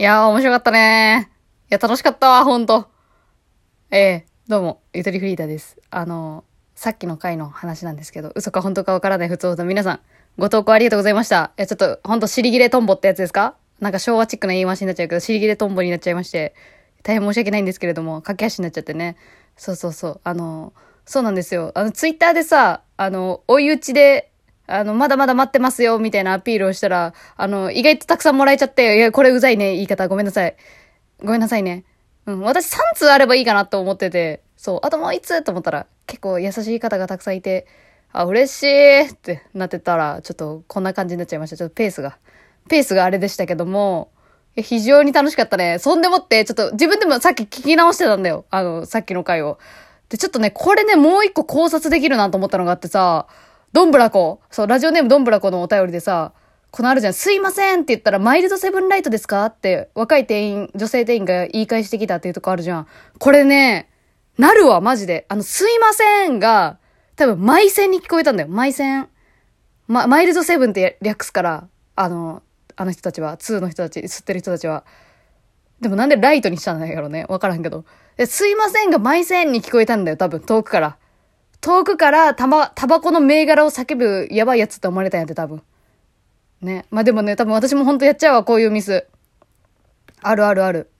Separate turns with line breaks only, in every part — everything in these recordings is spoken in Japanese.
いやー、面白かったねいや、楽しかったわ、ほんと。ええどうも、ゆとりフリーダです。あの、さっきの回の話なんですけど、嘘か本当かわからない普通の皆さん、ご投稿ありがとうございました。いや、ちょっと、ほんと、尻切れトンボってやつですか？なんか昭和チックな言い回しになっちゃうけど、尻切れトンボになっちゃいまして、大変申し訳ないんですけれども、駆け足になっちゃってね。そうそうそう。あの、そうなんですよ。あの、ツイッターでさ、あの、追い打ちで、あの、まだまだ待ってますよ、みたいなアピールをしたら、あの、意外とたくさんもらえちゃって、いや、これうざいね、言い方。ごめんなさい。ごめんなさいね。うん、私3通あればいいかなと思ってて、そう、あともう1通と思ったら、結構優しい方がたくさんいて、あ、嬉しいってなってたら、ちょっとこんな感じになっちゃいました。ちょっとペースが。ペースがあれでしたけども、いや非常に楽しかったね。そんでもって、ちょっと自分でもさっき聞き直してたんだよ。あの、さっきの回を。で、ちょっとね、これね、もう一個考察できるなと思ったのがあってさ、どんぶらこ。そう、ラジオネームどんぶらこのお便りでさ、このあるじゃん、すいませんって言ったら、マイルドセブンライトですかって、若い店員、女性店員が言い返してきたっていうとこあるじゃん。これね、なるわ、マジで。あの、すいませんが、多分、マイセンに聞こえたんだよ。マイセン。ま、マイルドセブンって略すから、あの、あの人たちは、2の人たち、吸ってる人たちは。でもなんでライトにしたんだろうね。わからんけど。え、すいませんが、マイセンに聞こえたんだよ、多分、遠くから。遠くから、たば、タバコの銘柄を叫ぶやばいやつって思われたんやって、多分。ね。まあ、でもね、多分私も本当やっちゃうわ、こういうミス。あるあるある。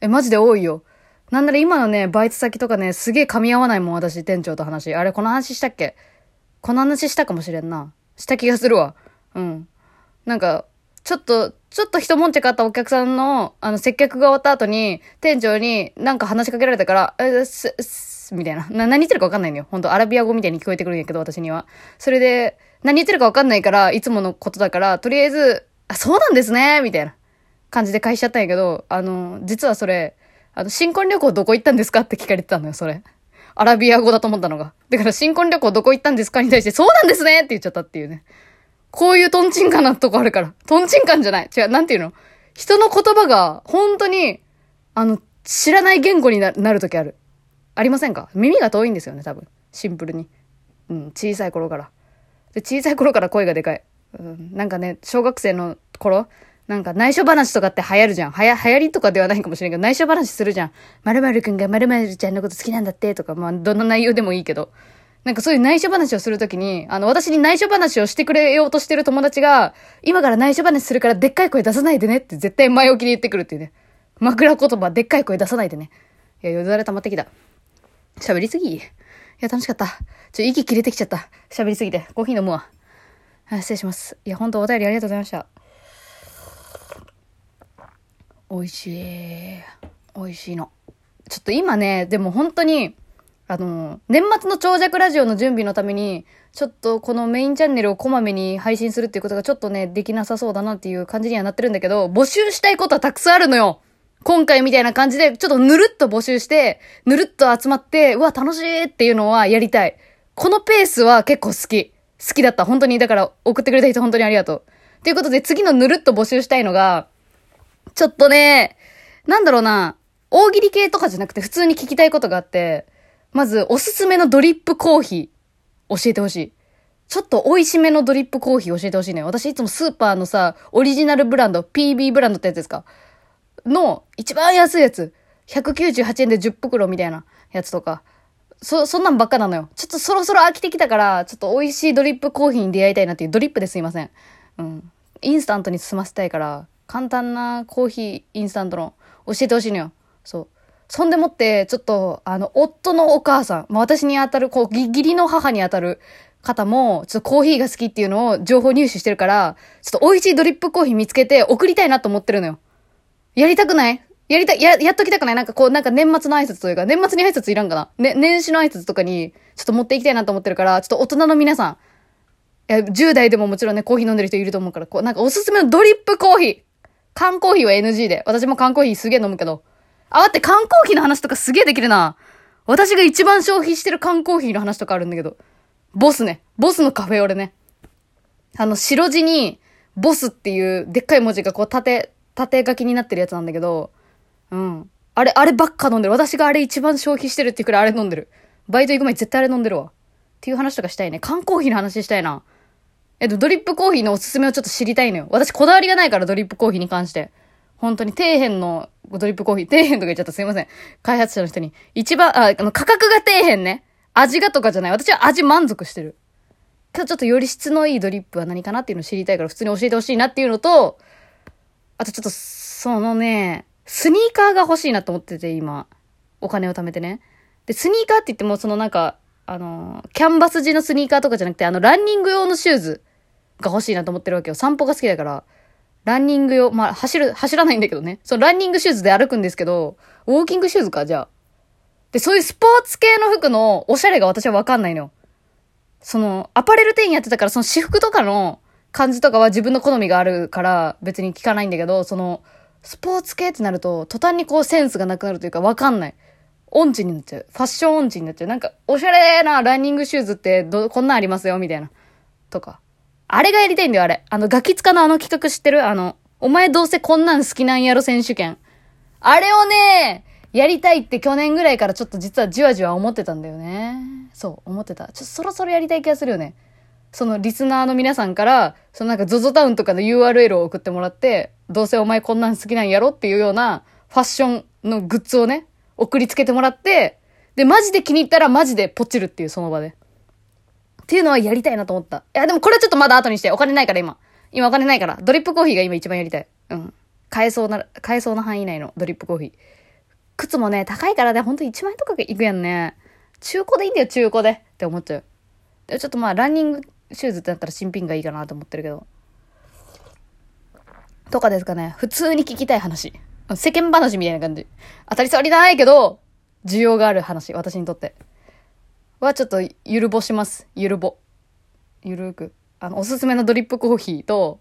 え、マジで多いよ。なんなら今のね、バイト先とかね、すげえ噛み合わないもん、私、店長と話。あれ、この話したっけ？この話したかもしれんな。した気がするわ。うん。なんか、ちょっと、ちょっと一悶着あったお客さんの、あの、接客が終わった後に、店長になんか話しかけられたから、え、す、す、みたいな。な、何言ってるかわかんないのよ。ほんと、アラビア語みたいに聞こえてくるんやけど、私には。それで、何言ってるかわかんないから、いつものことだから、とりあえず、あ、そうなんですね、みたいな感じで返しちゃったんやけど、あの、実はそれ、あの、新婚旅行どこ行ったんですかって聞かれてたのよ、それ。アラビア語だと思ったのが。だから、新婚旅行どこ行ったんですかに対して、そうなんですねって言っちゃったっていうね。こういうトンチンカンなとこあるから。トンチンカンじゃない。違う、なんていうの？人の言葉が、本当に、あの、知らない言語にななるときある。ありませんか？耳が遠いんですよね、多分。シンプルに。うん、小さい頃から。で、小さい頃から声がでかい。うん、なんかね、小学生の頃、なんか内緒話とかって流行るじゃん。はや、流行りとかではないかもしれんけど、内緒話するじゃん。〇〇くんが〇〇ちゃんのこと好きなんだって、とか、まあ、どんな内容でもいいけど。なんかそういう内緒話をするときに、あの、私に内緒話をしてくれようとしてる友達が、今から内緒話するからでっかい声出さないでねって絶対前置きで言ってくるっていうね。枕言葉、でっかい声出さないでね。いや、よだれ溜まってきた。喋りすぎいや、楽しかった。ちょ、息切れてきちゃった。喋りすぎて。コーヒー飲むわ。失礼します。いや、本当お便りありがとうございました。美味しい。美味しいの。ちょっと今ね、でも本当に、あの、年末の長尺ラジオの準備のために、ちょっとこのメインチャンネルをこまめに配信するっていうことがちょっとね、できなさそうだなっていう感じにはなってるんだけど、募集したいことはたくさんあるのよ今回みたいな感じで、ちょっとぬるっと募集して、ぬるっと集まって、うわ、楽しいっていうのはやりたい。このペースは結構好き。好きだった。本当に、だから送ってくれた人本当にありがとう。ということで、次のぬるっと募集したいのが、ちょっとね、なんだろうな、大喜利系とかじゃなくて普通に聞きたいことがあって、まず、おすすめのドリップコーヒー、教えてほしい。ちょっと美味しめのドリップコーヒー教えてほしいね。私いつもスーパーのさ、オリジナルブランド、PB ブランドってやつですか？の、一番安いやつ。198円で10袋みたいなやつとか。そ、そんなんばっかなのよ。ちょっとそろそろ飽きてきたから、ちょっと美味しいドリップコーヒーに出会いたいなっていう、ドリップですいません。うん。インスタントに済ませたいから、簡単なコーヒー、インスタントの、教えてほしいのよ。そう。そんでもって、ちょっと、あの、夫のお母さん、まあ、私に当たる、こう、ぎ義理の母に当たる方も、ちょっとコーヒーが好きっていうのを情報入手してるから、ちょっと美味しいドリップコーヒー見つけて送りたいなと思ってるのよ。やりたくない？やりた、や、やっときたくない？なんかこう、なんか年末の挨拶というか、年末に挨拶いらんかな？ね、年始の挨拶とかに、ちょっと持っていきたいなと思ってるから、ちょっと大人の皆さん、いや、10代でももちろんね、コーヒー飲んでる人いると思うから、こう、なんかおすすめのドリップコーヒー缶コーヒーは NG で。私も缶コーヒーすげえ飲むけど。あ、待って、缶コーヒーの話とかすげえできるな。私が一番消費してる缶コーヒーの話とかあるんだけど。ボスね。ボスのカフェオレね。あの、白地に、ボスっていうでっかい文字がこう縦、縦書きになってるやつなんだけど、うん。あれ、あればっか飲んでる。私があれ一番消費してるってくらいあれ飲んでる。バイト行く前に絶対あれ飲んでるわ。っていう話とかしたいね。缶コーヒーの話したいな。えっと、ドリップコーヒーのおすすめをちょっと知りたいのよ。私こだわりがないから、ドリップコーヒーに関して。本当に底辺のドリップコーヒー、底辺とか言っちゃったすいません。開発者の人に。一番、あ、あの、価格が底辺ね。味がとかじゃない。私は味満足してる。けどちょっとより質のいいドリップは何かなっていうのを知りたいから普通に教えてほしいなっていうのと、あとちょっと、そのね、スニーカーが欲しいなと思ってて、今。お金を貯めてね。で、スニーカーって言っても、そのなんか、あの、キャンバス地のスニーカーとかじゃなくて、あの、ランニング用のシューズが欲しいなと思ってるわけよ。散歩が好きだから。ランニング用、まあ、走る、走らないんだけどね。そのランニングシューズで歩くんですけど、ウォーキングシューズか、じゃあ。で、そういうスポーツ系の服のおしゃれが私はわかんないのよ。その、アパレル店員やってたから、その私服とかの感じとかは自分の好みがあるから別に聞かないんだけど、その、スポーツ系ってなると、途端にこうセンスがなくなるというかわかんない。音痴になっちゃう。ファッション音痴になっちゃう。なんか、おしゃれなランニングシューズってど、こんなんありますよ、みたいな。とか。あれがやりたいんだよ、あれ。あの、ガキツカのあの企画知ってる？あの、お前どうせこんなん好きなんやろ選手権。あれをね、やりたいって去年ぐらいからちょっと実はじわじわ思ってたんだよね。そう、思ってた。ちょっとそろそろやりたい気がするよね。そのリスナーの皆さんから、そのなんか ZOZO タウンとかの URL を送ってもらって、どうせお前こんなん好きなんやろっていうようなファッションのグッズをね、送りつけてもらって、で、マジで気に入ったらマジでポチるっていうその場で。っていうのはやりたいなと思った。いや、でもこれはちょっとまだ後にして。お金ないから今。今お金ないから。ドリップコーヒーが今一番やりたい。うん。買えそうな、買えそうな範囲内のドリップコーヒー。靴もね、高いからね、ほんと1万円とかいくやんね。中古でいいんだよ、中古で。って思っちゃう。でちょっとまあ、ランニングシューズってなったら新品がいいかなと思ってるけど。とかですかね。普通に聞きたい話。世間話みたいな感じ。当たり障りないけど、需要がある話、私にとって。はちょっと、ゆるぼします。ゆるぼ。ゆるく。あの、おすすめのドリップコーヒーと、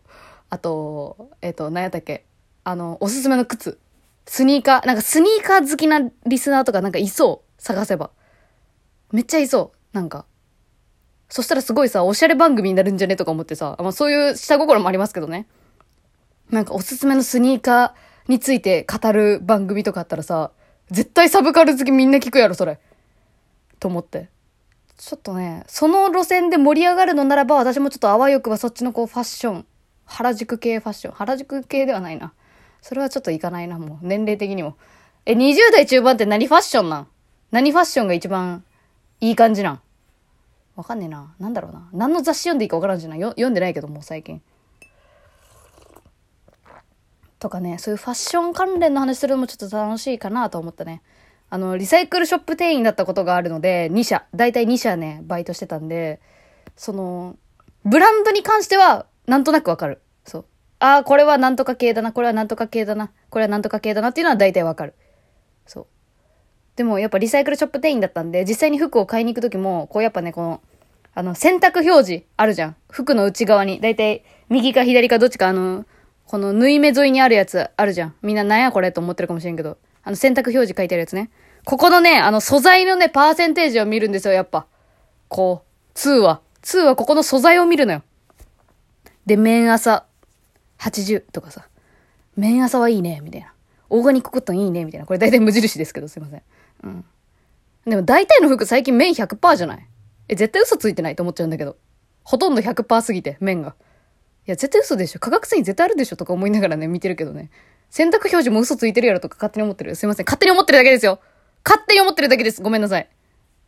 あと、えっ、ー、と、何やったっけあの、おすすめの靴。スニーカー、なんかスニーカー好きなリスナーとかなんかいそう。探せば。めっちゃいそう。なんか。そしたらすごいさ、おしゃれ番組になるんじゃねとか思ってさ、まあそういう下心もありますけどね。なんかおすすめのスニーカーについて語る番組とかあったらさ、絶対サブカル好きみんな聞くやろ、それ。と思って。ちょっとね、その路線で盛り上がるのならば、私もちょっとあわよくばそっちのこうファッション、原宿系ファッション、原宿系ではないな。それはちょっといかないな、もう。年齢的にも。え、20代中盤って何ファッションなん？何ファッションが一番いい感じなん？わかんねえな。なんだろうな。何の雑誌読んでいいかわからんじゃないよ読んでないけど、もう最近。とかね、そういうファッション関連の話するのもちょっと楽しいかなと思ったね。あの、リサイクルショップ店員だったことがあるので、2社、だいたい2社ね、バイトしてたんで、その、ブランドに関しては、なんとなくわかる。そう。ああ、これはなんとか系だな、これはなんとか系だな、これはなんとか系だなっていうのは大体わかる。そう。でもやっぱリサイクルショップ店員だったんで、実際に服を買いに行くときも、こうやっぱね、この、あの、選択表示あるじゃん。服の内側に。大体、右か左かどっちかあの、この縫い目沿いにあるやつあるじゃん。みんななんやこれと思ってるかもしれんけど。あの、選択表示書いてあるやつね。ここのね、あの、素材のね、パーセンテージを見るんですよ、やっぱ。こう、2は。2はここの素材を見るのよ。で、麺朝、80とかさ。麺朝はいいね、みたいな。オーガニックコットンいいね、みたいな。これ大体無印ですけど、すいません。うん。でも大体の服最近麺100%じゃないえ、絶対嘘ついてないと思っちゃうんだけど。ほとんど100%すぎて、麺が。いや、絶対嘘でしょ。化学繊維絶対あるでしょとか思いながらね、見てるけどね。選択表示も嘘ついてるやろとか勝手に思ってる。すいません。勝手に思ってるだけですよ。勝手に思ってるだけです。ごめんなさい。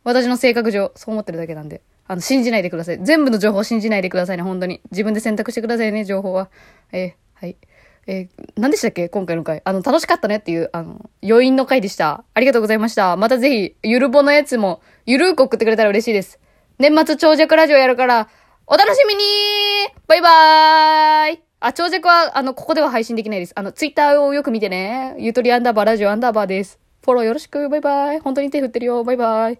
私の性格上、そう思ってるだけなんで。あの、信じないでください。全部の情報信じないでくださいね、本当に。自分で選択してくださいね、情報は。えー、はい。えー、何でしたっけ？今回の回。あの、楽しかったねっていう、あの、余韻の回でした。ありがとうございました。またぜひ、ゆるぼのやつも、ゆるーく送ってくれたら嬉しいです。年末長尺ラジオやるから、お楽しみにバイバーイあ、長尺は、あの、ここでは配信できないです。あの、ツイッターをよく見てね。ゆとりアンダーバーラジオアンダーバーです。フォローよろしく。バイバイ。本当に手振ってるよ。バイバイ。